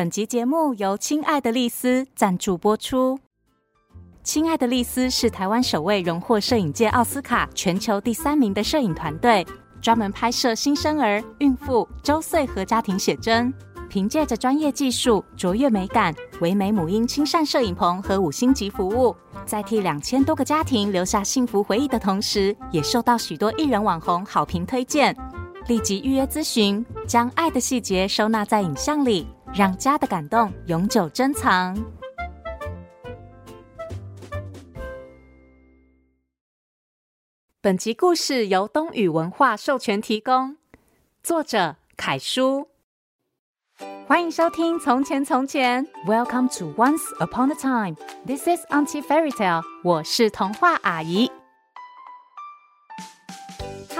本集节目由亲爱的丽丝赞助播出。亲爱的丽丝是台湾首位荣获摄影界奥斯卡全球第三名的摄影团队，专门拍摄新生儿、孕妇、周岁和家庭写真。凭借着专业技术、卓越美感、唯美母婴亲善摄影棚和五星级服务，在替两千多个家庭留下幸福回忆的同时，也受到许多艺人网红好评推荐。立即预约咨询，将爱的细节收纳在影像里，让家的感动永久珍藏。本集故事由东宇文化授权提供，作者凯叔。欢迎收听《从前从前》，Welcome to Once Upon a Time。This is Auntie Fairy Tale。我是童话阿姨。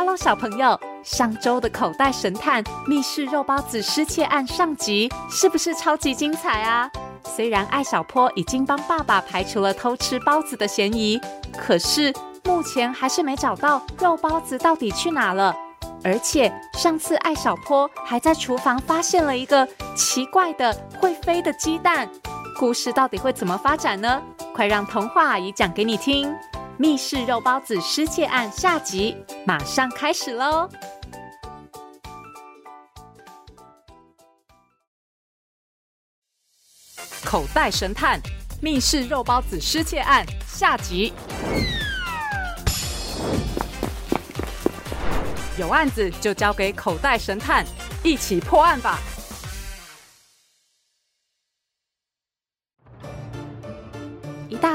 Hello，小朋友，上周的口袋神探密室肉包子失窃案上集是不是超级精彩啊？虽然艾小坡已经帮爸爸排除了偷吃包子的嫌疑，可是目前还是没找到肉包子到底去哪了。而且上次艾小坡还在厨房发现了一个奇怪的会飞的鸡蛋，故事到底会怎么发展呢？快让童话阿姨讲给你听！密室肉包子失窃案下集马上开始喽！口袋神探：密室肉包子失窃案下集。有案子就交给口袋神探，一起破案吧！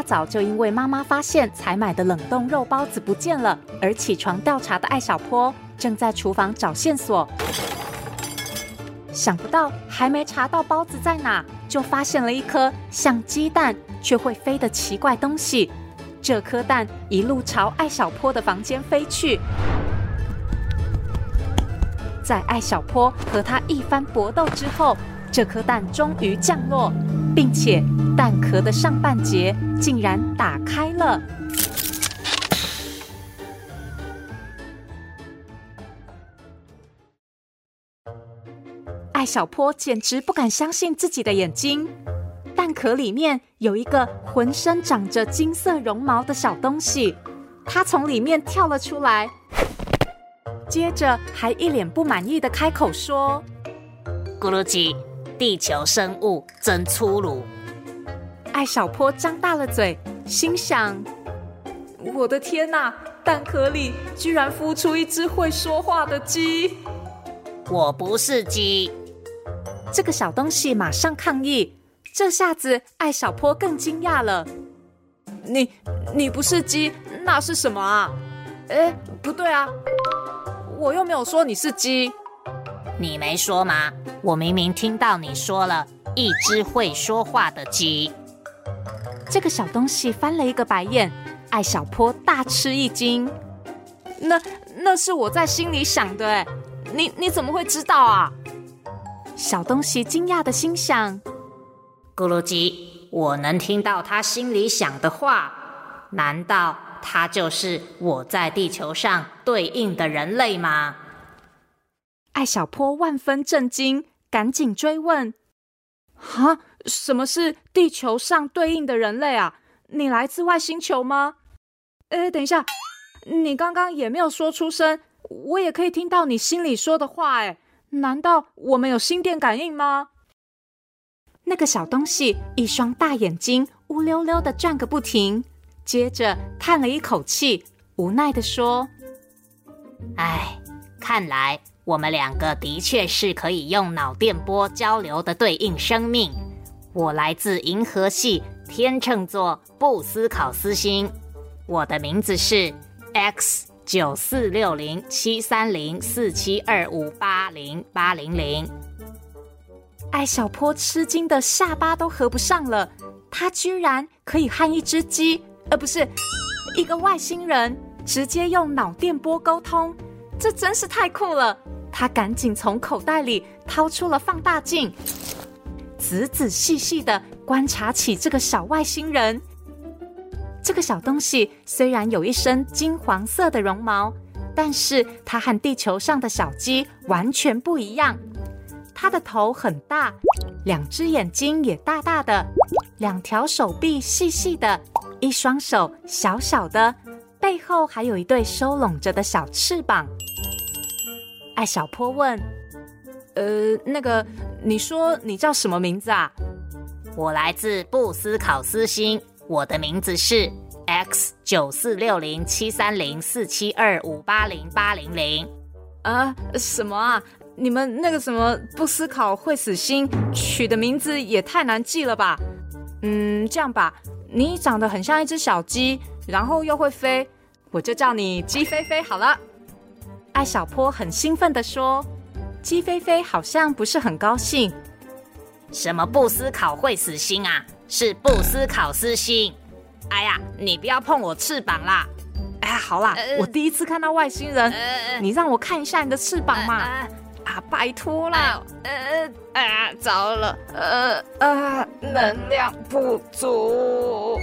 早就因为妈妈发现才买的冷冻肉包子不见了，而起床调查的艾小坡正在厨房找线索。想不到还没查到包子在哪，就发现了一颗像鸡蛋却会飞的奇怪东西。这颗蛋一路朝艾小坡的房间飞去。在艾小坡和他一番搏斗之后，这颗蛋终于降落，并且蛋壳的上半截竟然打开了。艾小坡简直不敢相信自己的眼睛，蛋壳里面有一个浑身长着金色绒毛的小东西，它从里面跳了出来。接着还一脸不满意的开口说：“咕噜鸡，地球生物真粗鲁。”艾小坡张大了嘴，心想：“我的天哪，蛋壳里居然孵出一只会说话的鸡！”我不是鸡。这个小东西马上抗议。这下子艾小坡更惊讶了：“你你不是鸡，那是什么啊？哎，不对啊！”我又没有说你是鸡，你没说吗？我明明听到你说了一只会说话的鸡。这个小东西翻了一个白眼，艾小坡大吃一惊。那那是我在心里想的，哎，你你怎么会知道啊？小东西惊讶的心想：咕噜鸡，我能听到他心里想的话，难道？他就是我在地球上对应的人类吗？艾小坡万分震惊，赶紧追问：“哈，什么是地球上对应的人类啊？你来自外星球吗？”哎，等一下，你刚刚也没有说出声，我也可以听到你心里说的话。哎，难道我们有心电感应吗？那个小东西一双大眼睛乌溜溜的转个不停。接着叹了一口气，无奈地说：“唉，看来我们两个的确是可以用脑电波交流的对应生命。我来自银河系天秤座布斯考斯星，我的名字是 X 九四六零七三零四七二五八零八零零。”艾小坡吃惊的下巴都合不上了，他居然可以和一只鸡。而不是一个外星人直接用脑电波沟通，这真是太酷了！他赶紧从口袋里掏出了放大镜，仔仔细细地观察起这个小外星人。这个小东西虽然有一身金黄色的绒毛，但是它和地球上的小鸡完全不一样。它的头很大，两只眼睛也大大的，两条手臂细细的，一双手小小的，背后还有一对收拢着的小翅膀。艾小坡问：“呃，那个，你说你叫什么名字啊？”“我来自布斯考斯星，我的名字是 X 九四六零七三零四七二五八零八零零。”“啊，什么啊？你们那个什么不思考会死心取的名字也太难记了吧？嗯，这样吧，你长得很像一只小鸡，然后又会飞，我就叫你鸡飞飞好了。”艾小坡很兴奋地说：“鸡飞飞好像不是很高兴。什么不思考会死心啊？是不思考私心。哎呀，你不要碰我翅膀啦！哎呀，好啦，呃、我第一次看到外星人，呃、你让我看一下你的翅膀嘛！呃、啊，拜托啦！呃，哎呀，糟了，呃呃，能量不足。”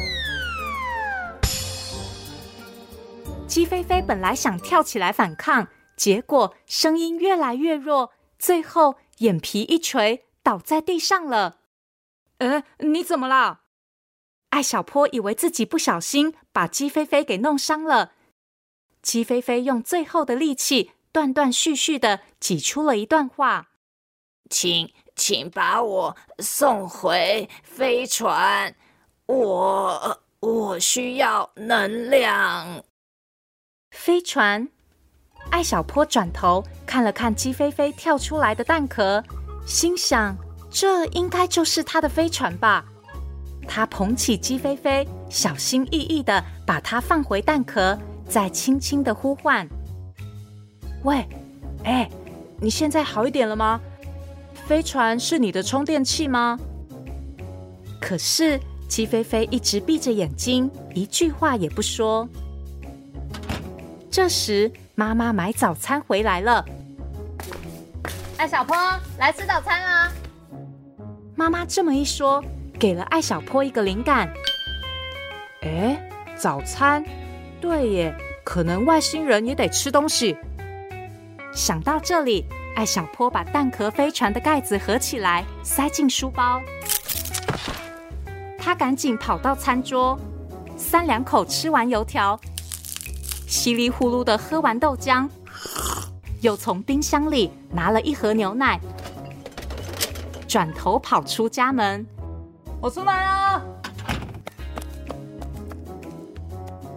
鸡飞飞本来想跳起来反抗。结果声音越来越弱，最后眼皮一垂，倒在地上了。呃，你怎么了？艾小坡以为自己不小心把鸡飞飞给弄伤了。鸡飞飞用最后的力气，断断续续的挤出了一段话：“请，请把我送回飞船，我我需要能量。”飞船。艾小坡转头看了看鸡飞飞跳出来的蛋壳，心想：这应该就是他的飞船吧。他捧起鸡飞飞，小心翼翼地把它放回蛋壳，再轻轻地呼唤：“喂，哎，你现在好一点了吗？飞船是你的充电器吗？”可是鸡飞飞一直闭着眼睛，一句话也不说。这时。妈妈买早餐回来了，艾小坡来吃早餐啦！妈妈这么一说，给了艾小坡一个灵感。哎，早餐？对耶，可能外星人也得吃东西。想到这里，艾小坡把蛋壳飞船的盖子合起来，塞进书包。他赶紧跑到餐桌，三两口吃完油条。稀里呼噜的喝完豆浆，又从冰箱里拿了一盒牛奶，转头跑出家门。我出来了。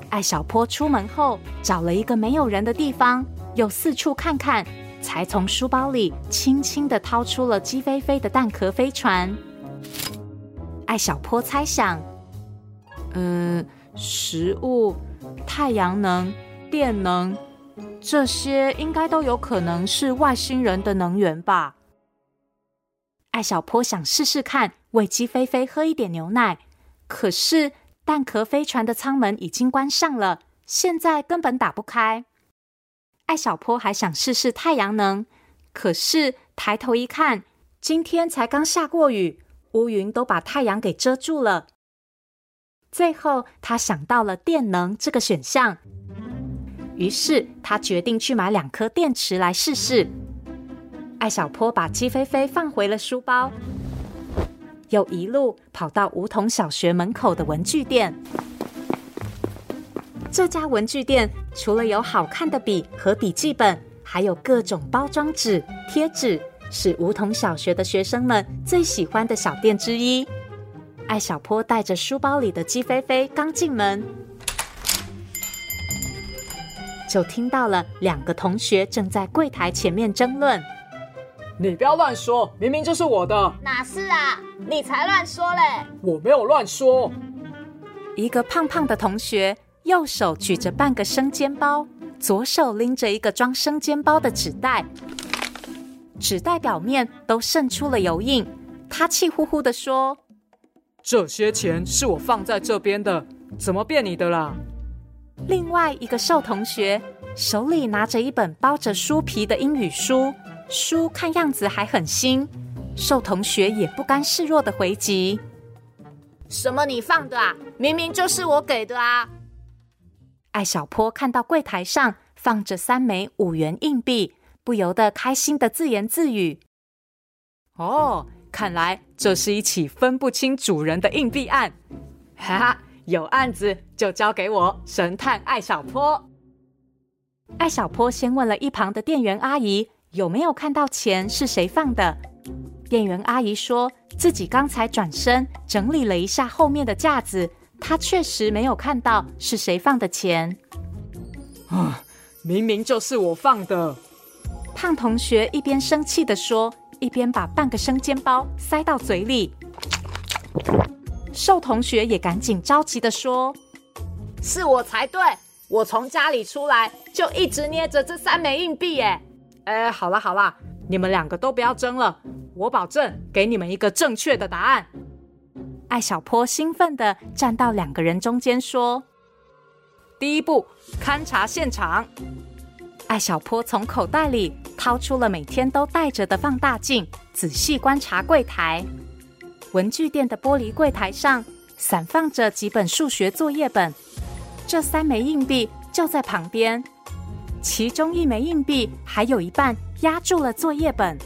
艾小坡出门后，找了一个没有人的地方，又四处看看，才从书包里轻轻的掏出了鸡飞飞的蛋壳飞船。艾小坡猜想：嗯，食物，太阳能。电能，这些应该都有可能是外星人的能源吧？艾小坡想试试看，喂鸡飞飞喝一点牛奶。可是蛋壳飞船的舱门已经关上了，现在根本打不开。艾小坡还想试试太阳能，可是抬头一看，今天才刚下过雨，乌云都把太阳给遮住了。最后，他想到了电能这个选项。于是他决定去买两颗电池来试试。艾小坡把鸡飞飞放回了书包，又一路跑到梧桐小学门口的文具店。这家文具店除了有好看的笔和笔记本，还有各种包装纸、贴纸，是梧桐小学的学生们最喜欢的小店之一。艾小坡带着书包里的鸡飞飞刚进门。就听到了两个同学正在柜台前面争论。你不要乱说，明明就是我的。哪是啊？你才乱说嘞！我没有乱说。一个胖胖的同学右手举着半个生煎包，左手拎着一个装生煎包的纸袋，纸袋表面都渗出了油印。他气呼呼地说：“这些钱是我放在这边的，怎么变你的啦？”另外一个瘦同学手里拿着一本包着书皮的英语书，书看样子还很新。瘦同学也不甘示弱的回击：“什么你放的啊？明明就是我给的啊！”艾小坡看到柜台上放着三枚五元硬币，不由得开心的自言自语：“哦，看来这是一起分不清主人的硬币案。哈哈，有案子就交给我，神探艾小坡。艾小坡先问了一旁的店员阿姨有没有看到钱是谁放的。店员阿姨说自己刚才转身整理了一下后面的架子，她确实没有看到是谁放的钱。啊，明明就是我放的！胖同学一边生气地说，一边把半个生煎包塞到嘴里。瘦同学也赶紧着急的说：“是我才对，我从家里出来就一直捏着这三枚硬币耶。”哎，好了好了，你们两个都不要争了，我保证给你们一个正确的答案。艾小坡兴奋的站到两个人中间说：“第一步，勘察现场。”艾小坡从口袋里掏出了每天都带着的放大镜，仔细观察柜台。文具店的玻璃柜台上散放着几本数学作业本，这三枚硬币就在旁边。其中一枚硬币还有一半压住了作业本。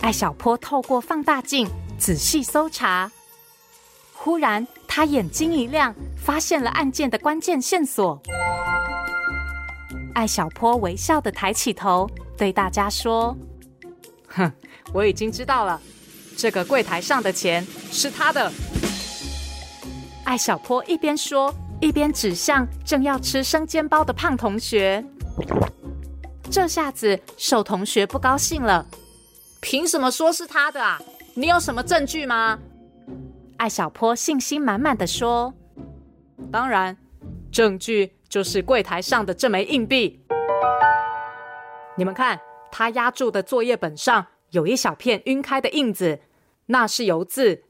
艾小坡透过放大镜仔细搜查，忽然他眼睛一亮，发现了案件的关键线索。艾小坡微笑地抬起头，对大家说：“哼，我已经知道了。”这个柜台上的钱是他的。艾小坡一边说，一边指向正要吃生煎包的胖同学。这下子瘦同学不高兴了：“凭什么说是他的啊？你有什么证据吗？”艾小坡信心满满地说：“当然，证据就是柜台上的这枚硬币。你们看，他压住的作业本上。”有一小片晕开的印子，那是油渍。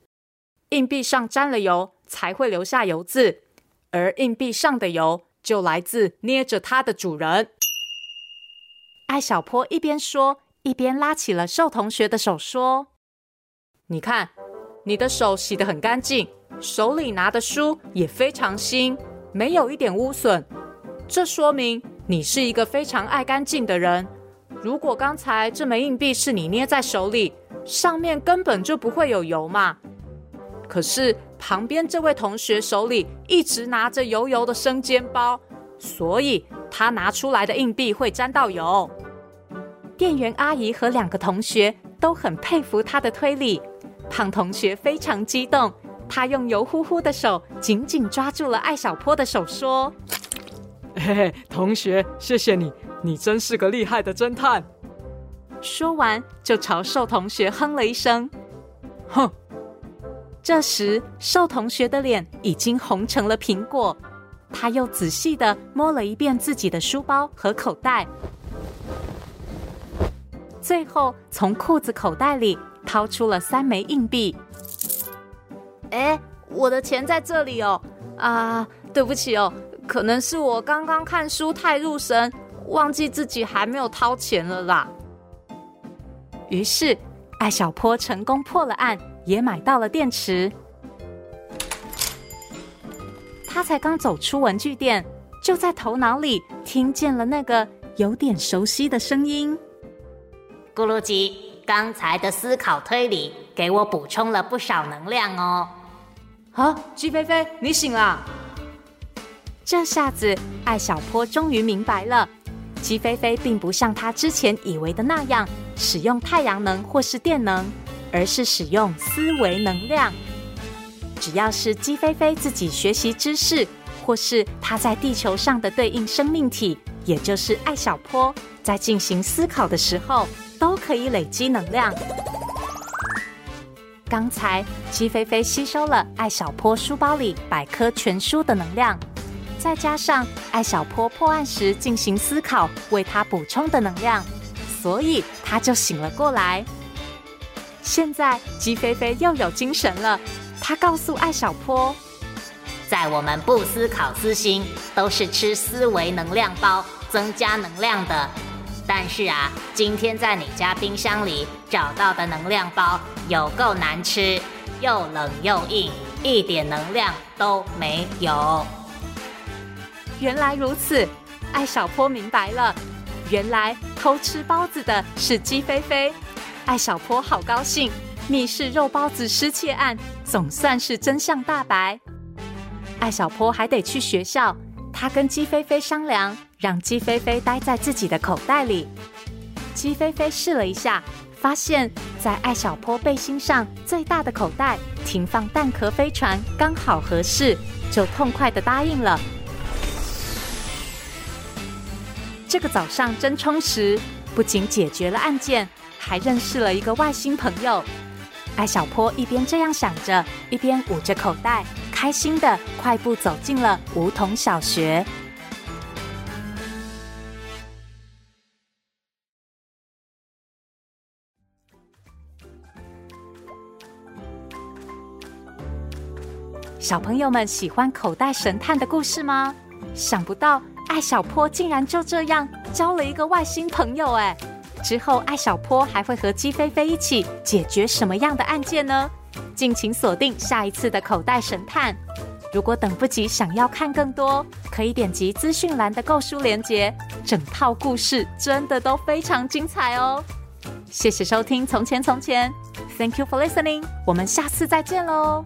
硬币上沾了油，才会留下油渍，而硬币上的油就来自捏着它的主人。艾小坡一边说，一边拉起了瘦同学的手，说：“你看，你的手洗得很干净，手里拿的书也非常新，没有一点污损。这说明你是一个非常爱干净的人。”如果刚才这枚硬币是你捏在手里，上面根本就不会有油嘛。可是旁边这位同学手里一直拿着油油的生煎包，所以他拿出来的硬币会沾到油。店员阿姨和两个同学都很佩服他的推理。胖同学非常激动，他用油乎乎的手紧紧抓住了艾小坡的手，说：“嘿嘿，同学，谢谢你。”你真是个厉害的侦探！说完，就朝瘦同学哼了一声。哼！这时，瘦同学的脸已经红成了苹果。他又仔细地摸了一遍自己的书包和口袋，最后从裤子口袋里掏出了三枚硬币。哎，我的钱在这里哦！啊，对不起哦，可能是我刚刚看书太入神。忘记自己还没有掏钱了啦。于是，艾小坡成功破了案，也买到了电池。他才刚走出文具店，就在头脑里听见了那个有点熟悉的声音：“咕噜鸡，刚才的思考推理给我补充了不少能量哦。”啊，鸡飞飞，你醒了！这下子，艾小坡终于明白了。鸡飞飞并不像他之前以为的那样使用太阳能或是电能，而是使用思维能量。只要是鸡飞飞自己学习知识，或是他在地球上的对应生命体，也就是艾小坡，在进行思考的时候，都可以累积能量。刚才鸡飞飞吸收了艾小坡书包里百科全书的能量。再加上艾小坡破案时进行思考，为他补充的能量，所以他就醒了过来。现在鸡飞飞又有精神了，他告诉艾小坡，在我们不思考私心，都是吃思维能量包增加能量的。但是啊，今天在你家冰箱里找到的能量包有够难吃，又冷又硬，一点能量都没有。原来如此，艾小坡明白了，原来偷吃包子的是鸡飞飞，艾小坡好高兴，密室肉包子失窃案总算是真相大白。艾小坡还得去学校，他跟鸡飞飞商量，让鸡飞飞待在自己的口袋里。鸡飞飞试了一下，发现在艾小坡背心上最大的口袋停放蛋壳飞船刚好合适，就痛快地答应了。这个早上真充实，不仅解决了案件，还认识了一个外星朋友。艾小坡一边这样想着，一边捂着口袋，开心的快步走进了梧桐小学。小朋友们喜欢口袋神探的故事吗？想不到。艾小坡竟然就这样交了一个外星朋友哎！之后艾小坡还会和鸡飞飞一起解决什么样的案件呢？敬请锁定下一次的口袋神探。如果等不及想要看更多，可以点击资讯栏的购书链接，整套故事真的都非常精彩哦！谢谢收听《从前从前》，Thank you for listening，我们下次再见喽！